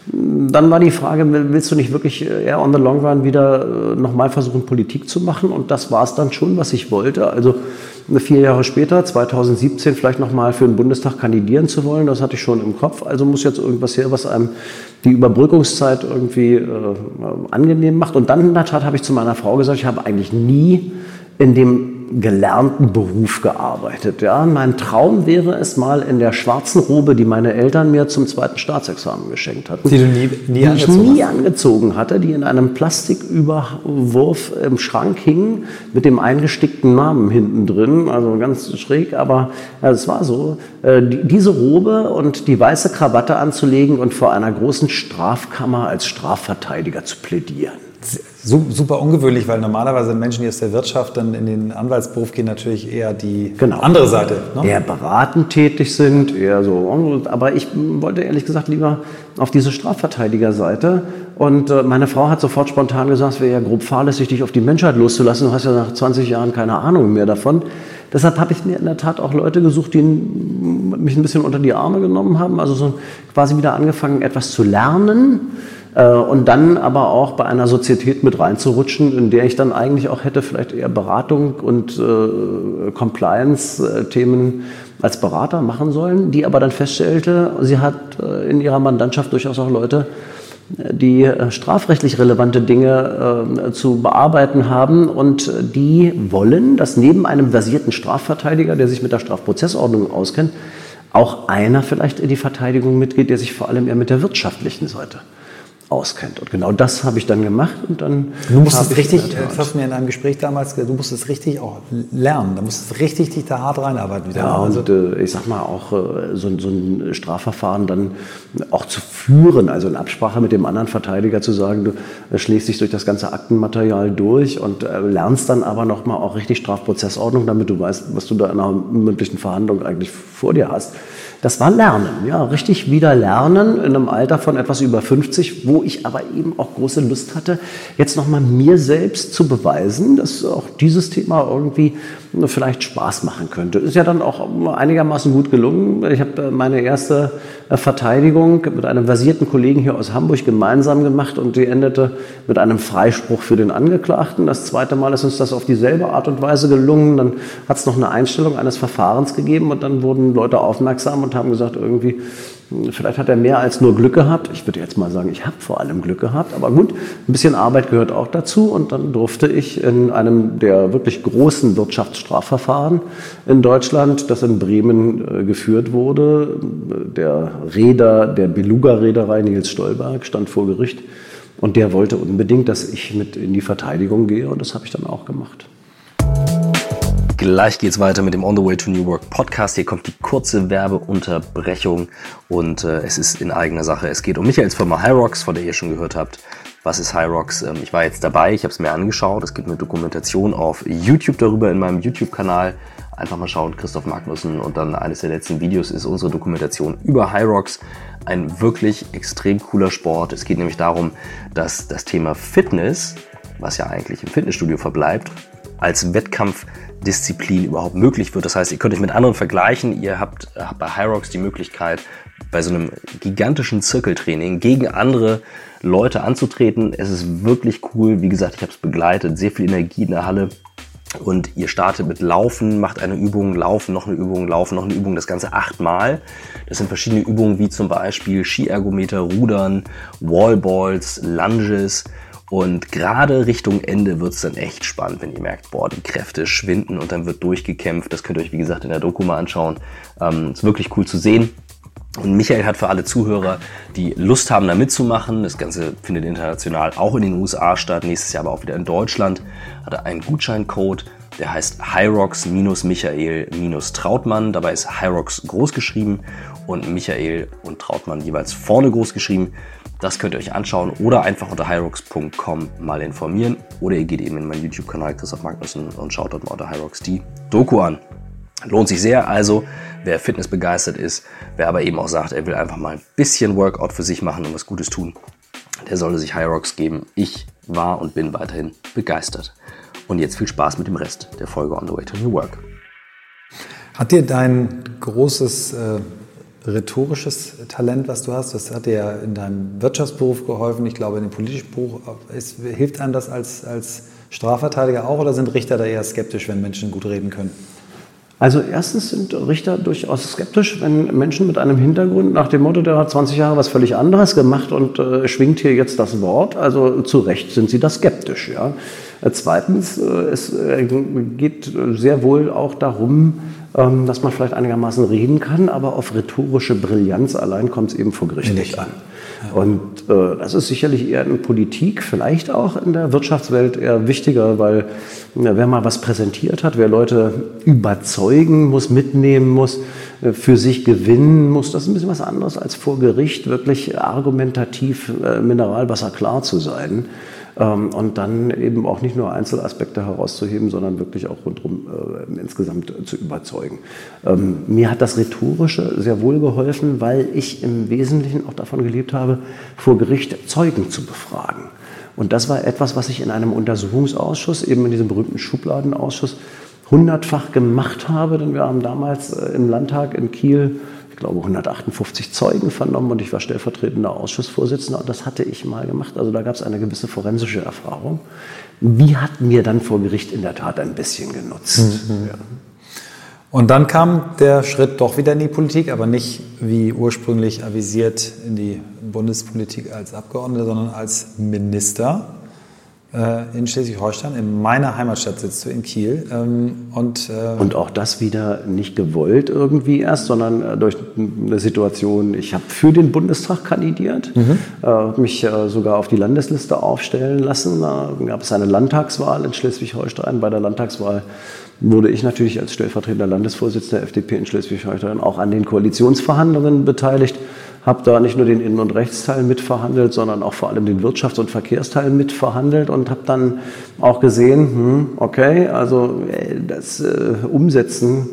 [SPEAKER 3] Dann war die Frage, willst du nicht wirklich eher on the long run wieder äh, nochmal versuchen, Politik zu machen? Und das war es dann schon, was ich wollte. Also vier Jahre später, 2017, vielleicht nochmal für den Bundestag kandidieren zu wollen. Das hatte ich schon im Kopf. Also muss jetzt irgendwas her, was einem die Überbrückungszeit irgendwie äh, angenehm macht. Und dann in der Tat habe ich zu meiner Frau gesagt, ich habe eigentlich nie in dem gelernten Beruf gearbeitet. Ja. Mein Traum wäre es mal in der schwarzen Robe, die meine Eltern mir zum zweiten Staatsexamen geschenkt hatten.
[SPEAKER 2] Die du nie, nie
[SPEAKER 3] die ich nie angezogen hatte, die in einem Plastiküberwurf im Schrank hingen mit dem eingestickten Namen hinten drin, also ganz schräg, aber ja, es war so. Äh, diese Robe und die weiße Krawatte anzulegen und vor einer großen Strafkammer als Strafverteidiger zu plädieren
[SPEAKER 2] super ungewöhnlich, weil normalerweise Menschen, die aus der Wirtschaft dann in den Anwaltsberuf gehen, natürlich eher die
[SPEAKER 3] genau.
[SPEAKER 2] andere Seite.
[SPEAKER 3] Ne? Eher beratend tätig sind, eher so. Aber ich wollte ehrlich gesagt lieber auf diese Strafverteidigerseite. Und äh, meine Frau hat sofort spontan gesagt, es wäre ja grob fahrlässig, dich auf die Menschheit loszulassen. Du hast ja nach 20 Jahren keine Ahnung mehr davon. Deshalb habe ich mir in der Tat auch Leute gesucht, die mich ein bisschen unter die Arme genommen haben. Also so quasi wieder angefangen, etwas zu lernen und dann aber auch bei einer Sozietät mit reinzurutschen, in der ich dann eigentlich auch hätte vielleicht eher Beratung und äh, Compliance-Themen als Berater machen sollen, die aber dann feststellte, sie hat äh, in ihrer Mandantschaft durchaus auch Leute, die strafrechtlich relevante Dinge äh, zu bearbeiten haben und die wollen, dass neben einem versierten Strafverteidiger, der sich mit der Strafprozessordnung auskennt, auch einer vielleicht in die Verteidigung mitgeht, der sich vor allem eher mit der wirtschaftlichen Seite auskennt. Und genau das habe ich dann gemacht und dann.
[SPEAKER 2] Du musstest richtig, das hast du mir in einem Gespräch damals gesagt, du musstest richtig auch lernen, du musstest richtig dich da hart reinarbeiten.
[SPEAKER 3] Wieder. Ja, und also, äh, ich sag mal auch äh, so, so, ein Strafverfahren dann auch zu führen, also in Absprache mit dem anderen Verteidiger zu sagen, du äh, schlägst dich durch das ganze Aktenmaterial durch und lernst dann aber nochmal auch richtig Strafprozessordnung, damit du weißt, was du da in einer mündlichen Verhandlung eigentlich vor dir hast. Das war Lernen, ja, richtig wieder Lernen in einem Alter von etwas über 50, wo ich aber eben auch große Lust hatte, jetzt nochmal mir selbst zu beweisen, dass auch dieses Thema irgendwie vielleicht Spaß machen könnte. Ist ja dann auch einigermaßen gut gelungen. Ich habe äh, meine erste Verteidigung mit einem versierten Kollegen hier aus Hamburg gemeinsam gemacht und die endete mit einem Freispruch für den Angeklagten. Das zweite Mal ist uns das auf dieselbe Art und Weise gelungen. Dann hat es noch eine Einstellung eines Verfahrens gegeben und dann wurden Leute aufmerksam und haben gesagt, irgendwie, Vielleicht hat er mehr als nur Glück gehabt. Ich würde jetzt mal sagen, ich habe vor allem Glück gehabt. Aber gut, ein bisschen Arbeit gehört auch dazu. Und dann durfte ich in einem der wirklich großen Wirtschaftsstrafverfahren in Deutschland, das in Bremen äh, geführt wurde, der Räder der Beluga-Reederei Nils Stolberg stand vor Gericht. Und der wollte unbedingt, dass ich mit in die Verteidigung gehe. Und das habe ich dann auch gemacht.
[SPEAKER 1] Gleich geht's weiter mit dem On the Way to New Work Podcast. Hier kommt die kurze Werbeunterbrechung und äh, es ist in eigener Sache. Es geht um Michaels Firma Hyrox, von der ihr schon gehört habt. Was ist Hyrox? Ähm, ich war jetzt dabei, ich habe es mir angeschaut. Es gibt eine Dokumentation auf YouTube darüber in meinem YouTube-Kanal. Einfach mal schauen, Christoph Magnussen und dann eines der letzten Videos ist unsere Dokumentation über Hyrox. Ein wirklich extrem cooler Sport. Es geht nämlich darum, dass das Thema Fitness, was ja eigentlich im Fitnessstudio verbleibt, als Wettkampfdisziplin überhaupt möglich wird. Das heißt, ihr könnt euch mit anderen vergleichen. Ihr habt, habt bei Hyrox die Möglichkeit, bei so einem gigantischen Zirkeltraining gegen andere Leute anzutreten. Es ist wirklich cool. Wie gesagt, ich habe es begleitet. Sehr viel Energie in der Halle. Und ihr startet mit Laufen, macht eine Übung, Laufen, noch eine Übung, Laufen, noch eine Übung, das Ganze achtmal. Das sind verschiedene Übungen wie zum Beispiel Skiergometer, Rudern, Wallballs, Lunges, und gerade Richtung Ende wird es dann echt spannend, wenn ihr merkt, boah, die Kräfte schwinden und dann wird durchgekämpft. Das könnt ihr euch, wie gesagt, in der Doku mal anschauen. Ähm, ist wirklich cool zu sehen. Und Michael hat für alle Zuhörer, die Lust haben, da mitzumachen, das Ganze findet international auch in den USA statt, nächstes Jahr aber auch wieder in Deutschland, hat er einen Gutscheincode, der heißt Hyrox-Michael-Trautmann. Dabei ist Hyrox groß geschrieben und Michael und Trautmann jeweils vorne groß geschrieben. Das könnt ihr euch anschauen oder einfach unter hyrox.com mal informieren. Oder ihr geht eben in meinen YouTube-Kanal Christoph Magnussen und schaut dort mal unter Hyrox die Doku an. Lohnt sich sehr. Also, wer Fitness begeistert ist, wer aber eben auch sagt, er will einfach mal ein bisschen Workout für sich machen und was Gutes tun, der sollte sich Hyrox geben. Ich war und bin weiterhin begeistert. Und jetzt viel Spaß mit dem Rest der Folge On the Way to New Work.
[SPEAKER 2] Hat dir dein großes äh, rhetorisches Talent, was du hast. Das hat dir ja in deinem Wirtschaftsberuf geholfen. Ich glaube, in dem politischen Beruf ist, hilft einem das als, als Strafverteidiger auch oder sind Richter da eher skeptisch, wenn Menschen gut reden können?
[SPEAKER 3] Also erstens sind Richter durchaus skeptisch, wenn Menschen mit einem Hintergrund nach dem Motto, der hat 20 Jahre was völlig anderes gemacht und äh, schwingt hier jetzt das Wort. Also zu Recht sind sie da skeptisch. Ja. Äh, zweitens, äh, es äh, geht sehr wohl auch darum, ähm, dass man vielleicht einigermaßen reden kann, aber auf rhetorische Brillanz allein kommt es eben vor Gericht nicht an. Und äh, das ist sicherlich eher in Politik, vielleicht auch in der Wirtschaftswelt eher wichtiger, weil ja, wer mal was präsentiert hat, wer Leute überzeugen muss, mitnehmen muss, äh, für sich gewinnen muss, das ist ein bisschen was anderes als vor Gericht wirklich argumentativ äh, Mineralwasser klar zu sein. Ähm, und dann eben auch nicht nur Einzelaspekte herauszuheben, sondern wirklich auch rundherum äh, insgesamt zu überzeugen. Ähm, mir hat das Rhetorische sehr wohl geholfen, weil ich im Wesentlichen auch davon gelebt habe, vor Gericht Zeugen zu befragen. Und das war etwas, was ich in einem Untersuchungsausschuss, eben in diesem berühmten Schubladenausschuss, hundertfach gemacht habe, denn wir haben damals äh, im Landtag in Kiel ich glaube, 158 Zeugen vernommen und ich war stellvertretender Ausschussvorsitzender und das hatte ich mal gemacht. Also da gab es eine gewisse forensische Erfahrung. Die hat mir dann vor Gericht in der Tat ein bisschen genutzt. Mhm. Ja.
[SPEAKER 2] Und dann kam der Schritt doch wieder in die Politik, aber nicht wie ursprünglich avisiert in die Bundespolitik als Abgeordneter, sondern als Minister. Äh, in Schleswig-Holstein. In meiner Heimatstadt sitzt du in Kiel. Ähm,
[SPEAKER 3] und, äh und auch das wieder nicht gewollt irgendwie erst, sondern äh, durch eine Situation, ich habe für den Bundestag kandidiert, mhm. mich sogar auf die Landesliste aufstellen lassen. Da gab es eine Landtagswahl in Schleswig-Holstein. Bei der Landtagswahl wurde ich natürlich als stellvertretender Landesvorsitzender der FDP in Schleswig-Holstein auch an den Koalitionsverhandlungen beteiligt habe da nicht nur den Innen- und Rechtsteil mitverhandelt, sondern auch vor allem den Wirtschafts- und Verkehrsteil mitverhandelt und habe dann auch gesehen, hm, okay, also äh, das äh, Umsetzen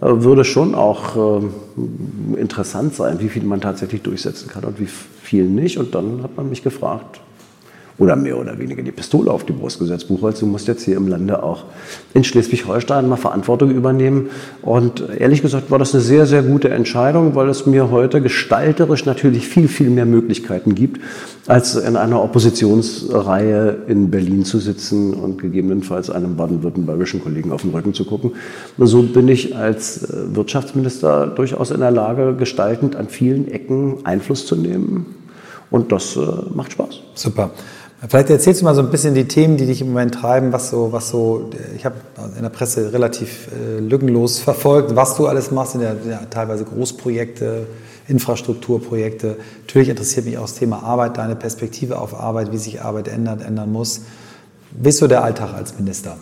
[SPEAKER 3] äh, würde schon auch äh, interessant sein, wie viel man tatsächlich durchsetzen kann und wie viel nicht. Und dann hat man mich gefragt, oder mehr oder weniger die Pistole auf die Brust gesetzt. Buchholz, du musst jetzt hier im Lande auch in Schleswig-Holstein mal Verantwortung übernehmen. Und ehrlich gesagt war das eine sehr, sehr gute Entscheidung, weil es mir heute gestalterisch natürlich viel, viel mehr Möglichkeiten gibt, als in einer Oppositionsreihe in Berlin zu sitzen und gegebenenfalls einem baden-württembergischen Kollegen auf den Rücken zu gucken. So bin ich als äh, Wirtschaftsminister durchaus in der Lage, gestaltend an vielen Ecken Einfluss zu nehmen. Und das äh, macht Spaß.
[SPEAKER 2] Super. Vielleicht erzählst du mal so ein bisschen die Themen, die dich im Moment treiben, was so, was so, ich habe in der Presse relativ äh, lückenlos verfolgt, was du alles machst, in der, ja, teilweise Großprojekte, Infrastrukturprojekte. Natürlich interessiert mich auch das Thema Arbeit, deine Perspektive auf Arbeit, wie sich Arbeit ändert, ändern muss. Wie ist so der Alltag als Minister?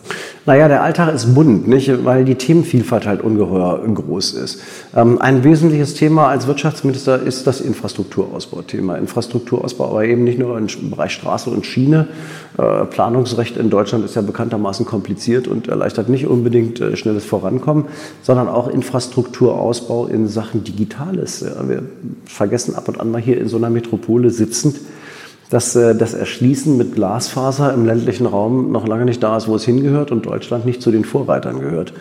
[SPEAKER 3] Naja, der Alltag ist bunt, nicht? weil die Themenvielfalt halt ungeheuer groß ist. Ähm, ein wesentliches Thema als Wirtschaftsminister ist das Infrastrukturausbauthema. Infrastrukturausbau, aber eben nicht nur im Bereich Straße und Schiene. Äh, Planungsrecht in Deutschland ist ja bekanntermaßen kompliziert und erleichtert nicht unbedingt äh, schnelles Vorankommen, sondern auch Infrastrukturausbau in Sachen Digitales. Wir vergessen ab und an mal hier in so einer Metropole sitzend, dass äh, das Erschließen mit Glasfaser im ländlichen Raum noch lange nicht da ist, wo es hingehört und Deutschland nicht zu den Vorreitern gehört.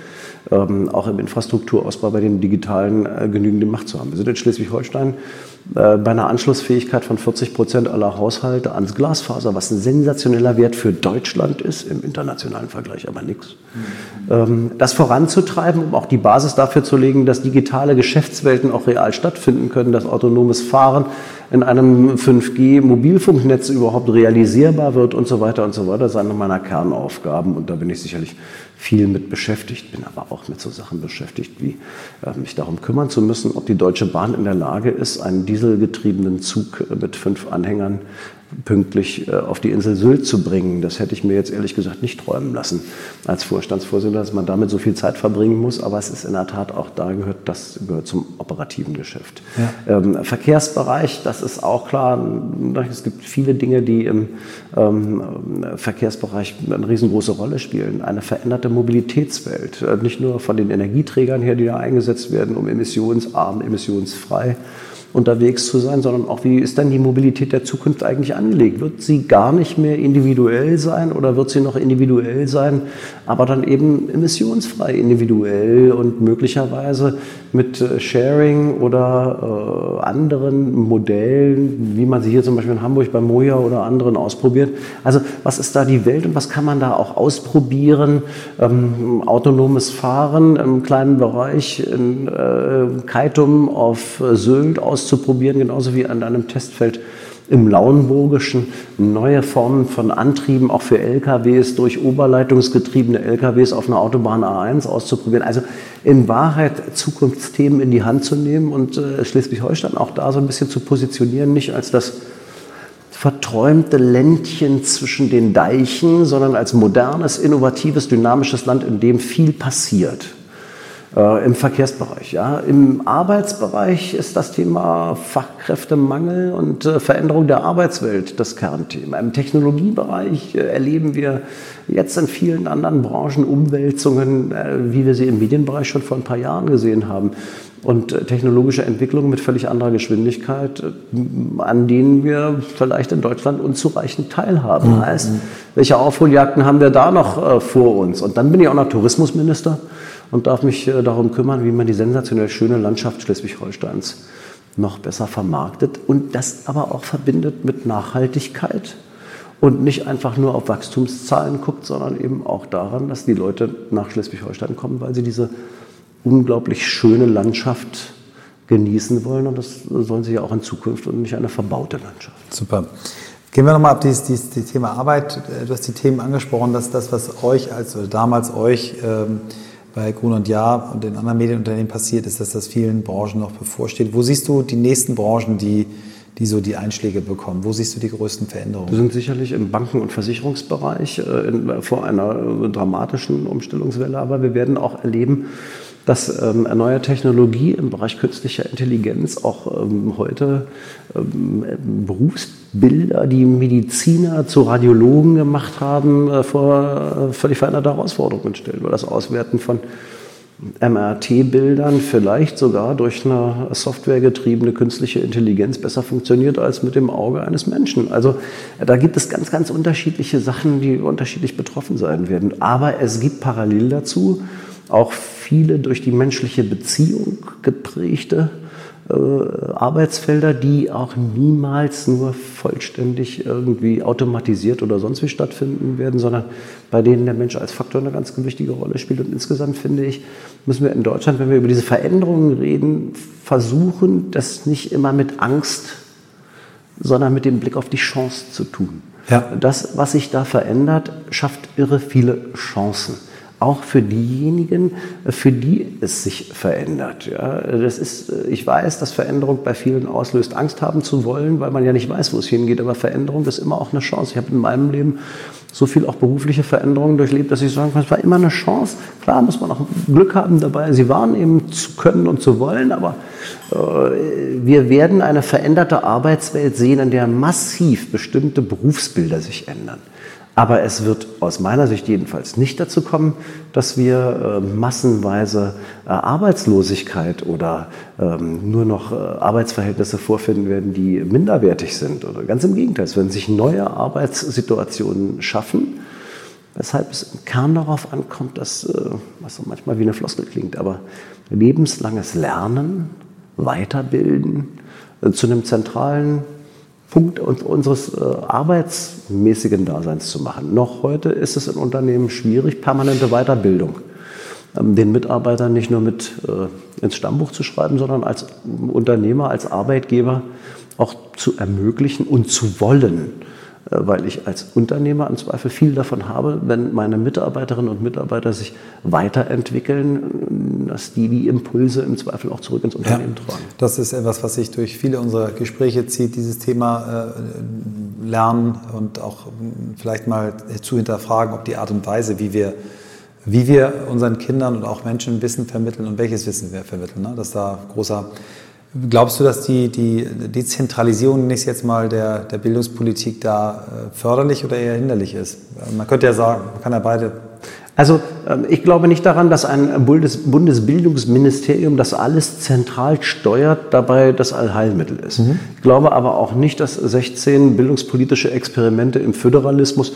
[SPEAKER 3] Ähm, auch im Infrastrukturausbau bei den digitalen äh, genügende Macht zu haben. Wir sind in Schleswig-Holstein äh, bei einer Anschlussfähigkeit von 40 Prozent aller Haushalte ans Glasfaser, was ein sensationeller Wert für Deutschland ist, im internationalen Vergleich aber nichts. Mhm. Das voranzutreiben, um auch die Basis dafür zu legen, dass digitale Geschäftswelten auch real stattfinden können, dass autonomes Fahren in einem 5G-Mobilfunknetz überhaupt realisierbar wird und so weiter und so weiter, ist eine meiner Kernaufgaben und da bin ich sicherlich viel mit beschäftigt, bin aber auch mit so Sachen beschäftigt, wie äh, mich darum kümmern zu müssen, ob die Deutsche Bahn in der Lage ist, einen dieselgetriebenen Zug mit fünf Anhängern pünktlich äh, auf die Insel Sylt zu bringen. Das hätte ich mir jetzt ehrlich gesagt nicht träumen lassen als Vorstandsvorsitzender, dass man damit so viel Zeit verbringen muss. Aber es ist in der Tat auch da gehört, das gehört zum operativen Geschäft. Ja. Ähm, Verkehrsbereich, das ist auch klar. Es gibt viele Dinge, die im ähm, Verkehrsbereich eine riesengroße Rolle spielen. Eine veränderte Mobilitätswelt, äh, nicht nur von den Energieträgern her, die da eingesetzt werden, um emissionsarm, emissionsfrei unterwegs zu sein, sondern auch, wie ist dann die Mobilität der Zukunft eigentlich angelegt? Wird sie gar nicht mehr individuell sein oder wird sie noch individuell sein, aber dann eben emissionsfrei individuell und möglicherweise mit äh, Sharing oder äh, anderen Modellen, wie man sie hier zum Beispiel in Hamburg bei Moja oder anderen ausprobiert. Also was ist da die Welt und was kann man da auch ausprobieren? Ähm, autonomes Fahren im kleinen Bereich in äh, Kaitum auf äh, Sylt auszuprobieren, genauso wie an einem Testfeld im Lauenburgischen. Neue Formen von Antrieben auch für LKWs durch oberleitungsgetriebene LKWs auf einer Autobahn A1 auszuprobieren. Also in Wahrheit Zukunftsthemen in die Hand zu nehmen und äh, Schleswig-Holstein auch da so ein bisschen zu positionieren, nicht als das verträumte Ländchen zwischen den Deichen, sondern als modernes, innovatives, dynamisches Land, in dem viel passiert äh, im Verkehrsbereich. Ja. Im Arbeitsbereich ist das Thema Fachkräftemangel und äh, Veränderung der Arbeitswelt das Kernthema. Im Technologiebereich äh, erleben wir jetzt in vielen anderen Branchen Umwälzungen, äh, wie wir sie im Medienbereich schon vor ein paar Jahren gesehen haben. Und äh, technologische Entwicklungen mit völlig anderer Geschwindigkeit, äh, an denen wir vielleicht in Deutschland unzureichend teilhaben. Mhm. Heißt, welche Aufholjagden haben wir da noch vor uns? Und dann bin ich auch noch Tourismusminister und darf mich äh, darum kümmern, wie man die sensationell schöne Landschaft Schleswig-Holsteins noch besser vermarktet und das aber auch verbindet mit Nachhaltigkeit und nicht einfach nur auf Wachstumszahlen guckt, sondern eben auch daran, dass die Leute nach Schleswig-Holstein kommen, weil sie diese unglaublich schöne Landschaft genießen wollen und das sollen sie ja auch in Zukunft und nicht eine verbaute Landschaft.
[SPEAKER 2] Super. Gehen wir nochmal auf dieses, dieses, dieses, Thema Arbeit. Du hast die Themen angesprochen, dass das, was euch als oder damals euch ähm, bei Grun und Jahr und den anderen Medienunternehmen passiert, ist, dass das vielen Branchen noch bevorsteht. Wo siehst du die nächsten Branchen, die, die so die Einschläge bekommen? Wo siehst du die größten Veränderungen?
[SPEAKER 3] Wir sind sicherlich im Banken- und Versicherungsbereich äh, in, vor einer dramatischen Umstellungswelle, aber wir werden auch erleben, dass ähm, neue Technologie im Bereich künstlicher Intelligenz auch ähm, heute ähm, Berufsbilder, die Mediziner zu Radiologen gemacht haben, äh, vor äh, völlig veränderte Herausforderungen stellen, weil das Auswerten von MRT-Bildern vielleicht sogar durch eine softwaregetriebene künstliche Intelligenz besser funktioniert als mit dem Auge eines Menschen. Also da gibt es ganz, ganz unterschiedliche Sachen, die unterschiedlich betroffen sein werden. Aber es gibt parallel dazu auch viele durch die menschliche Beziehung geprägte äh, Arbeitsfelder, die auch niemals nur vollständig irgendwie automatisiert oder sonst wie stattfinden werden, sondern bei denen der Mensch als Faktor eine ganz wichtige Rolle spielt. Und insgesamt finde ich, müssen wir in Deutschland, wenn wir über diese Veränderungen reden, versuchen, das nicht immer mit Angst, sondern mit dem Blick auf die Chance zu tun. Ja. Das, was sich da verändert, schafft irre viele Chancen auch für diejenigen, für die es sich verändert. Ja, das ist, ich weiß, dass Veränderung bei vielen auslöst, Angst haben zu wollen, weil man ja nicht weiß, wo es hingeht. Aber Veränderung ist immer auch eine Chance. Ich habe in meinem Leben so viel auch berufliche Veränderungen durchlebt, dass ich sagen kann, es war immer eine Chance. Klar muss man auch Glück haben dabei, sie wahrnehmen zu können und zu wollen, aber äh, wir werden eine veränderte Arbeitswelt sehen, in der massiv bestimmte Berufsbilder sich ändern. Aber es wird aus meiner Sicht jedenfalls nicht dazu kommen, dass wir äh, massenweise äh, Arbeitslosigkeit oder ähm, nur noch äh, Arbeitsverhältnisse vorfinden werden, die minderwertig sind. Oder ganz im Gegenteil, es werden sich neue Arbeitssituationen schaffen, weshalb es im Kern darauf ankommt, dass, äh, was so manchmal wie eine Floskel klingt, aber lebenslanges Lernen, Weiterbilden äh, zu einem zentralen Punkt unseres äh, arbeitsmäßigen Daseins zu machen. Noch heute ist es in Unternehmen schwierig, permanente Weiterbildung ähm, den Mitarbeitern nicht nur mit äh, ins Stammbuch zu schreiben, sondern als Unternehmer, als Arbeitgeber auch zu ermöglichen und zu wollen. Äh, weil ich als Unternehmer im Zweifel viel davon habe, wenn meine Mitarbeiterinnen und Mitarbeiter sich weiterentwickeln, dass die die Impulse im Zweifel auch zurück ins Unternehmen ja, tragen.
[SPEAKER 2] Das ist etwas, was sich durch viele unserer Gespräche zieht, dieses Thema äh, Lernen und auch vielleicht mal zu hinterfragen, ob die Art und Weise, wie wir wie wir unseren Kindern und auch Menschen Wissen vermitteln und welches Wissen wir vermitteln, ne? dass da großer Glaubst du, dass die, die Dezentralisierung nächstes jetzt mal der, der Bildungspolitik da äh, förderlich oder eher hinderlich ist? Man könnte ja sagen, man kann ja beide
[SPEAKER 3] Also ähm, ich glaube nicht daran, dass ein Bundesbildungsministerium das alles zentral steuert, dabei das Allheilmittel ist. Mhm. Ich glaube aber auch nicht, dass 16 bildungspolitische Experimente im Föderalismus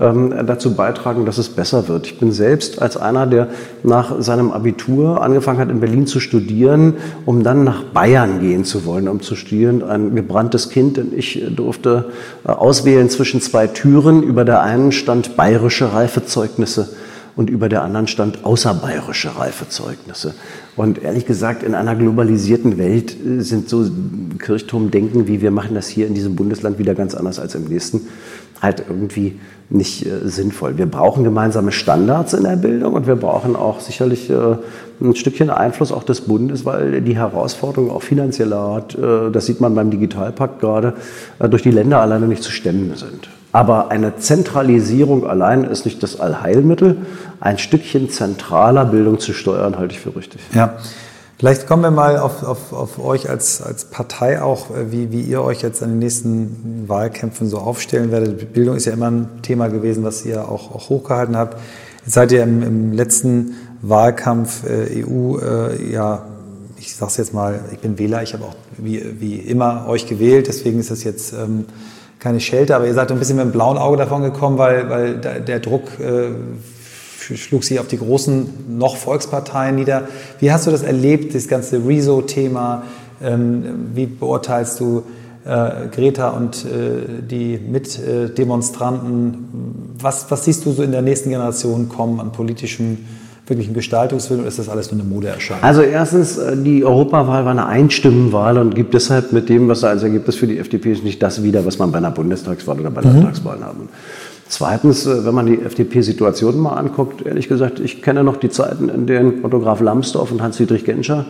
[SPEAKER 3] ähm, dazu beitragen, dass es besser wird. Ich bin selbst als einer, der nach seinem Abitur angefangen hat, in Berlin zu studieren, um dann nach Bayern gehen zu wollen, um zu studieren, ein gebranntes Kind, denn ich durfte äh, auswählen zwischen zwei Türen. Über der einen stand bayerische Reifezeugnisse und über der anderen stand außerbayerische Reifezeugnisse. Und ehrlich gesagt, in einer globalisierten Welt äh, sind so Kirchturmdenken, wie wir machen das hier in diesem Bundesland wieder ganz anders als im nächsten, halt irgendwie nicht äh, sinnvoll. Wir brauchen gemeinsame Standards in der Bildung und wir brauchen auch sicherlich äh, ein Stückchen Einfluss auch des Bundes, weil die Herausforderung auch finanzieller Art, äh, das sieht man beim Digitalpakt gerade, äh, durch die Länder alleine nicht zu stemmen sind. Aber eine Zentralisierung allein ist nicht das Allheilmittel. Ein Stückchen zentraler Bildung zu steuern, halte ich für richtig.
[SPEAKER 2] Ja. Vielleicht kommen wir mal auf, auf, auf euch als, als Partei auch, äh, wie, wie ihr euch jetzt an den nächsten Wahlkämpfen so aufstellen werdet. Bildung ist ja immer ein Thema gewesen, was ihr auch, auch hochgehalten habt. Jetzt seid ihr im, im letzten Wahlkampf äh, EU, äh, ja, ich sage es jetzt mal, ich bin Wähler, ich habe auch wie, wie immer euch gewählt, deswegen ist das jetzt ähm, keine Schelte, aber ihr seid ein bisschen mit dem blauen Auge davon gekommen, weil, weil der Druck äh, schlug sich auf die großen noch Volksparteien nieder. Wie hast du das erlebt, das ganze Rezo-Thema? Ähm, wie beurteilst du äh, Greta und äh, die Mitdemonstranten? Was, was siehst du so in der nächsten Generation kommen an politischem wirklichen Gestaltungswillen oder ist das alles nur eine Modeerscheinung?
[SPEAKER 3] Also erstens, äh, die Europawahl war eine Einstimmenwahl und gibt deshalb mit dem, was da als Ergebnis für die FDP ist, nicht das wieder, was man bei einer Bundestagswahl oder bei mhm. Landtagswahlen haben. Zweitens, äh, wenn man die FDP-Situation mal anguckt, ehrlich gesagt, ich kenne noch die Zeiten, in denen Otto Graf Lambsdorff und Hans-Dietrich Genscher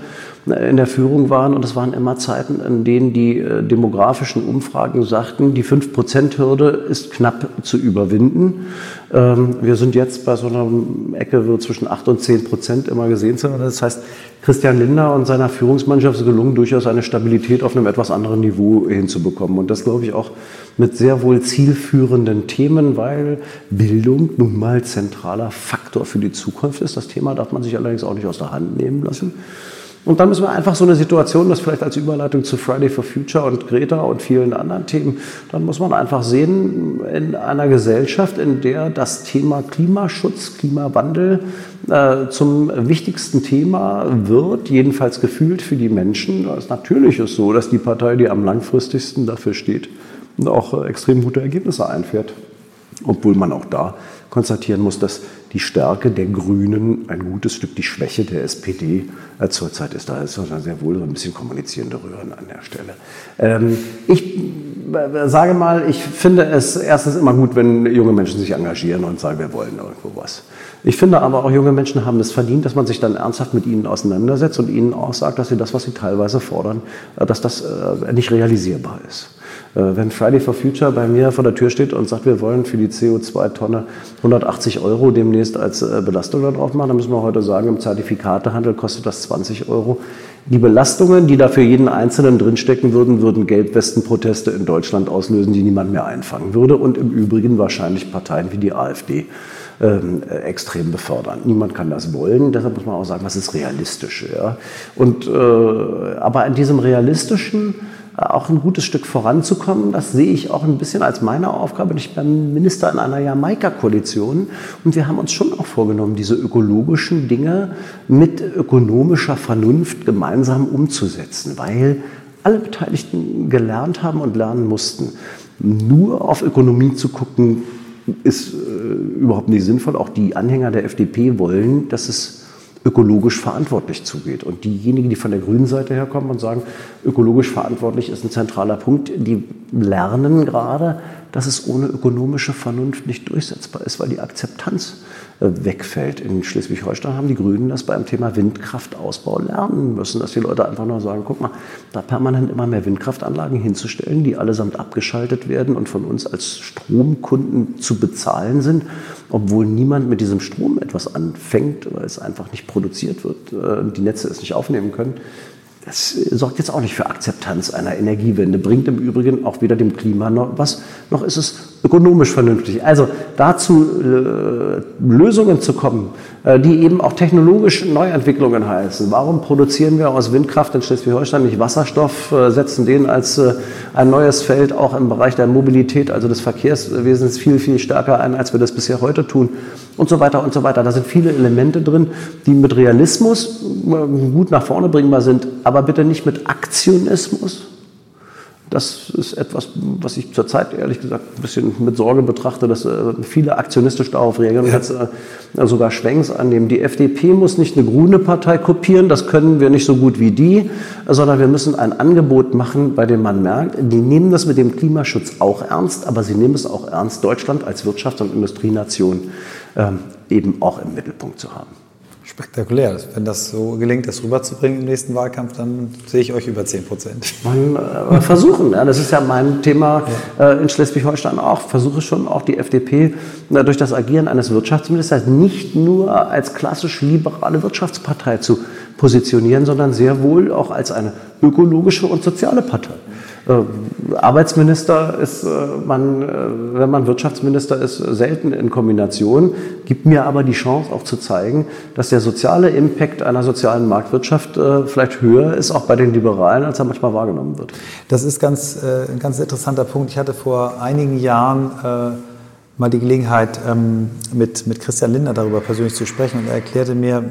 [SPEAKER 3] äh, in der Führung waren. Und es waren immer Zeiten, in denen die äh, demografischen Umfragen sagten, die 5-Prozent-Hürde ist knapp zu überwinden. Ähm, wir sind jetzt bei so einer Ecke wo zwischen 8 und 10 Prozent immer gesehen zu Das heißt, Christian Linder und seiner Führungsmannschaft ist gelungen, durchaus eine Stabilität auf einem etwas anderen Niveau hinzubekommen. Und das glaube ich auch mit sehr wohl zielführenden Themen, weil Bildung nun mal zentraler Faktor für die Zukunft ist. Das Thema darf man sich allerdings auch nicht aus der Hand nehmen lassen. Und dann müssen wir einfach so eine Situation, das vielleicht als Überleitung zu Friday for Future und Greta und vielen anderen Themen, dann muss man einfach sehen, in einer Gesellschaft, in der das Thema Klimaschutz, Klimawandel äh, zum wichtigsten Thema wird, jedenfalls gefühlt für die Menschen, das natürlich ist so, dass die Partei, die am langfristigsten dafür steht, auch extrem gute Ergebnisse einfährt. Obwohl man auch da konstatieren muss, dass die Stärke der Grünen ein gutes Stück die Schwäche der SPD äh, zurzeit ist. Da ist sehr wohl ein bisschen kommunizierende Rühren an der Stelle. Ähm, ich äh, sage mal, ich finde es erstens immer gut, wenn junge Menschen sich engagieren und sagen, wir wollen irgendwo was. Ich finde aber auch, junge Menschen haben es verdient, dass man sich dann ernsthaft mit ihnen auseinandersetzt und ihnen auch sagt, dass sie das, was sie teilweise fordern, äh, dass das nicht realisierbar ist. Äh, wenn Friday for Future bei mir vor der Tür steht und sagt, wir wollen für die CO2-Tonne 180 Euro demnächst als äh, Belastung da drauf machen, dann müssen wir heute sagen, im Zertifikatehandel kostet das 20 Euro. Die Belastungen, die da für jeden Einzelnen drinstecken würden, würden Gelbwestenproteste in Deutschland auslösen, die niemand mehr einfangen würde und im Übrigen wahrscheinlich Parteien wie die AfD ähm, äh, extrem befördern. Niemand kann das wollen, deshalb muss man auch sagen, was ist realistisch. Ja? Und, äh, aber in diesem realistischen auch ein gutes Stück voranzukommen. Das sehe ich auch ein bisschen als meine Aufgabe. Ich bin Minister in einer Jamaika-Koalition und wir haben uns schon auch vorgenommen, diese ökologischen Dinge mit ökonomischer Vernunft gemeinsam umzusetzen, weil alle Beteiligten gelernt haben und lernen mussten. Nur auf Ökonomie zu gucken, ist äh, überhaupt nicht sinnvoll. Auch die Anhänger der FDP wollen, dass es ökologisch verantwortlich zugeht. Und diejenigen, die von der grünen Seite herkommen und sagen, ökologisch verantwortlich ist ein zentraler Punkt, die lernen gerade, dass es ohne ökonomische Vernunft nicht durchsetzbar ist, weil die Akzeptanz äh, wegfällt. In Schleswig-Holstein haben die Grünen das beim Thema Windkraftausbau lernen müssen, dass die Leute einfach nur sagen, guck mal, da permanent immer mehr Windkraftanlagen hinzustellen, die allesamt abgeschaltet werden und von uns als Stromkunden zu bezahlen sind, obwohl niemand mit diesem Strom etwas anfängt, weil es einfach nicht produziert wird, äh, die Netze es nicht aufnehmen können das sorgt jetzt auch nicht für Akzeptanz einer Energiewende, bringt im Übrigen auch weder dem Klima noch was, noch ist es ökonomisch vernünftig. Also dazu äh, Lösungen zu kommen, die eben auch technologisch Neuentwicklungen heißen. Warum produzieren wir aus Windkraft in Schleswig-Holstein nicht Wasserstoff, äh, setzen den als äh, ein neues Feld auch im Bereich der Mobilität, also des Verkehrswesens viel, viel stärker ein, als wir das bisher heute tun und so weiter und so weiter. Da sind viele Elemente drin, die mit Realismus äh, gut nach vorne bringbar sind, aber bitte nicht mit Aktionismus das ist etwas, was ich zurzeit ehrlich gesagt ein bisschen mit Sorge betrachte, dass äh, viele aktionistisch darauf reagieren und jetzt äh, sogar Schwenks annehmen. Die FDP muss nicht eine grüne Partei kopieren, das können wir nicht so gut wie die, sondern wir müssen ein Angebot machen, bei dem man merkt, die nehmen das mit dem Klimaschutz auch ernst, aber sie nehmen es auch ernst, Deutschland als Wirtschafts- und Industrienation ähm, eben auch im Mittelpunkt zu haben.
[SPEAKER 2] Spektakulär. Wenn das so gelingt, das rüberzubringen im nächsten Wahlkampf, dann sehe ich euch über 10 Prozent.
[SPEAKER 3] Man äh, versuchen, ja, das ist ja mein Thema ja. äh, in Schleswig-Holstein auch. Versuche schon auch die FDP äh, durch das Agieren eines Wirtschaftsministers nicht nur als klassisch liberale Wirtschaftspartei zu positionieren, sondern sehr wohl auch als eine ökologische und soziale Partei. Äh, Arbeitsminister ist äh, man, äh, wenn man Wirtschaftsminister ist, selten in Kombination, gibt mir aber die Chance auch zu zeigen, dass der soziale Impact einer sozialen Marktwirtschaft vielleicht höher ist, auch bei den Liberalen, als er manchmal wahrgenommen wird.
[SPEAKER 2] Das ist ganz, ein ganz interessanter Punkt. Ich hatte vor einigen Jahren mal die Gelegenheit, ähm, mit, mit Christian Lindner darüber persönlich zu sprechen und er erklärte mir,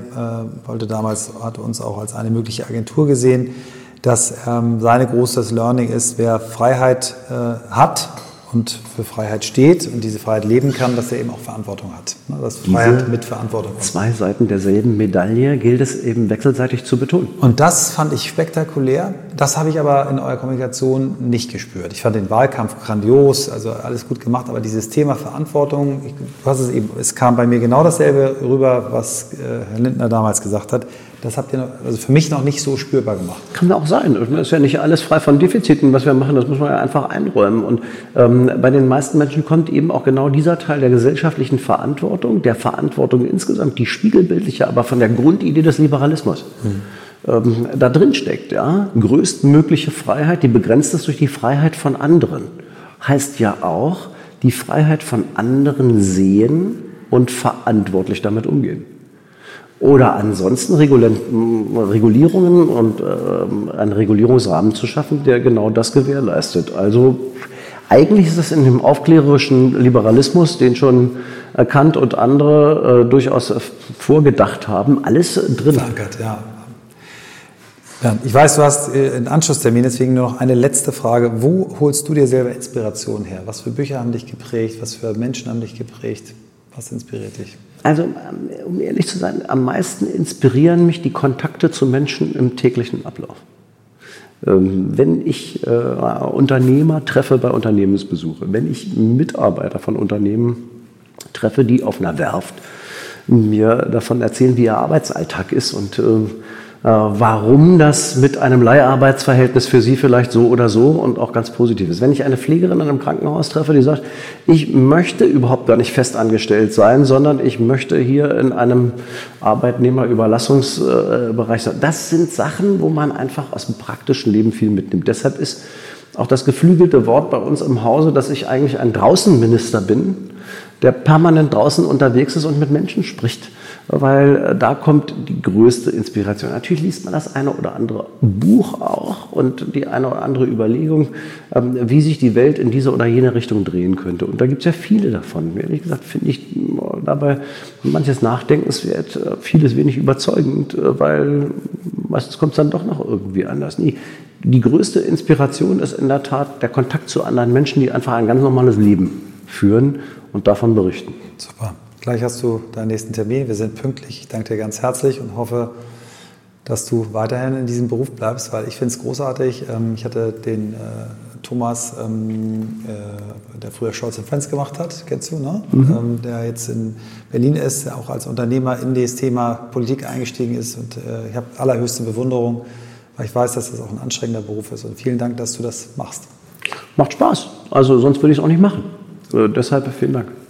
[SPEAKER 2] wollte damals, hatte uns auch als eine mögliche Agentur gesehen, dass ähm, sein großes Learning ist, wer Freiheit äh, hat und für Freiheit steht und diese Freiheit leben kann, dass er eben auch Verantwortung hat. Ne? Dass Freiheit mit Verantwortung
[SPEAKER 3] kommt. Zwei Seiten derselben Medaille gilt es eben wechselseitig zu betonen.
[SPEAKER 2] Und das fand ich spektakulär. Das habe ich aber in eurer Kommunikation nicht gespürt. Ich fand den Wahlkampf grandios, also alles gut gemacht, aber dieses Thema Verantwortung, ich, was es, eben, es kam bei mir genau dasselbe rüber, was äh, Herr Lindner damals gesagt hat. Das habt ihr noch, also für mich noch nicht so spürbar gemacht.
[SPEAKER 3] Kann auch sein. Es ist ja nicht alles frei von Defiziten, was wir machen. Das muss man ja einfach einräumen. Und ähm, bei den meisten Menschen kommt eben auch genau dieser Teil der gesellschaftlichen Verantwortung, der Verantwortung insgesamt, die spiegelbildliche, aber von der Grundidee des Liberalismus. Hm. Ähm, da drin steckt, ja, größtmögliche Freiheit, die begrenzt ist durch die Freiheit von anderen. Heißt ja auch, die Freiheit von anderen sehen und verantwortlich damit umgehen. Oder ansonsten Regulierungen und äh, einen Regulierungsrahmen zu schaffen, der genau das gewährleistet. Also eigentlich ist es in dem aufklärerischen Liberalismus, den schon Kant und andere äh, durchaus vorgedacht haben, alles drin.
[SPEAKER 2] Verankert, ja. Ich weiß, du hast äh, einen Anschlusstermin, deswegen nur noch eine letzte Frage. Wo holst du dir selber Inspiration her? Was für Bücher haben dich geprägt? Was für Menschen haben dich geprägt? Was inspiriert dich?
[SPEAKER 3] Also, ähm, um ehrlich zu sein, am meisten inspirieren mich die Kontakte zu Menschen im täglichen Ablauf. Ähm, wenn ich äh, Unternehmer treffe bei Unternehmensbesuche, wenn ich Mitarbeiter von Unternehmen treffe, die auf einer Werft mir davon erzählen, wie ihr Arbeitsalltag ist und äh, äh, warum das mit einem Leiharbeitsverhältnis für Sie vielleicht so oder so und auch ganz positiv ist. Wenn ich eine Pflegerin in einem Krankenhaus treffe, die sagt, ich möchte überhaupt gar nicht festangestellt sein, sondern ich möchte hier in einem Arbeitnehmerüberlassungsbereich sein. Das sind Sachen, wo man einfach aus dem praktischen Leben viel mitnimmt. Deshalb ist auch das geflügelte Wort bei uns im Hause, dass ich eigentlich ein Draußenminister bin, der permanent draußen unterwegs ist und mit Menschen spricht weil äh, da kommt die größte Inspiration. Natürlich liest man das eine oder andere Buch auch und die eine oder andere Überlegung, ähm, wie sich die Welt in diese oder jene Richtung drehen könnte. Und da gibt es ja viele davon. Ehrlich gesagt finde ich äh, dabei manches nachdenkenswert, äh, vieles wenig überzeugend, weil meistens kommt es dann doch noch irgendwie anders. Nie. Die größte Inspiration ist in der Tat der Kontakt zu anderen Menschen, die einfach ein ganz normales Leben führen und davon berichten.
[SPEAKER 2] Super. Gleich hast du deinen nächsten Termin. Wir sind pünktlich. Ich danke dir ganz herzlich und hoffe, dass du weiterhin in diesem Beruf bleibst, weil ich finde es großartig. Ähm, ich hatte den äh, Thomas, ähm, äh, der früher Scholz Friends gemacht hat, kennst du, ne? Mhm. Ähm, der jetzt in Berlin ist, der auch als Unternehmer in das Thema Politik eingestiegen ist. Und äh, ich habe allerhöchste Bewunderung, weil ich weiß, dass das auch ein anstrengender Beruf ist. Und vielen Dank, dass du das machst.
[SPEAKER 3] Macht Spaß. Also sonst würde ich es auch nicht machen. deshalb vielen Dank.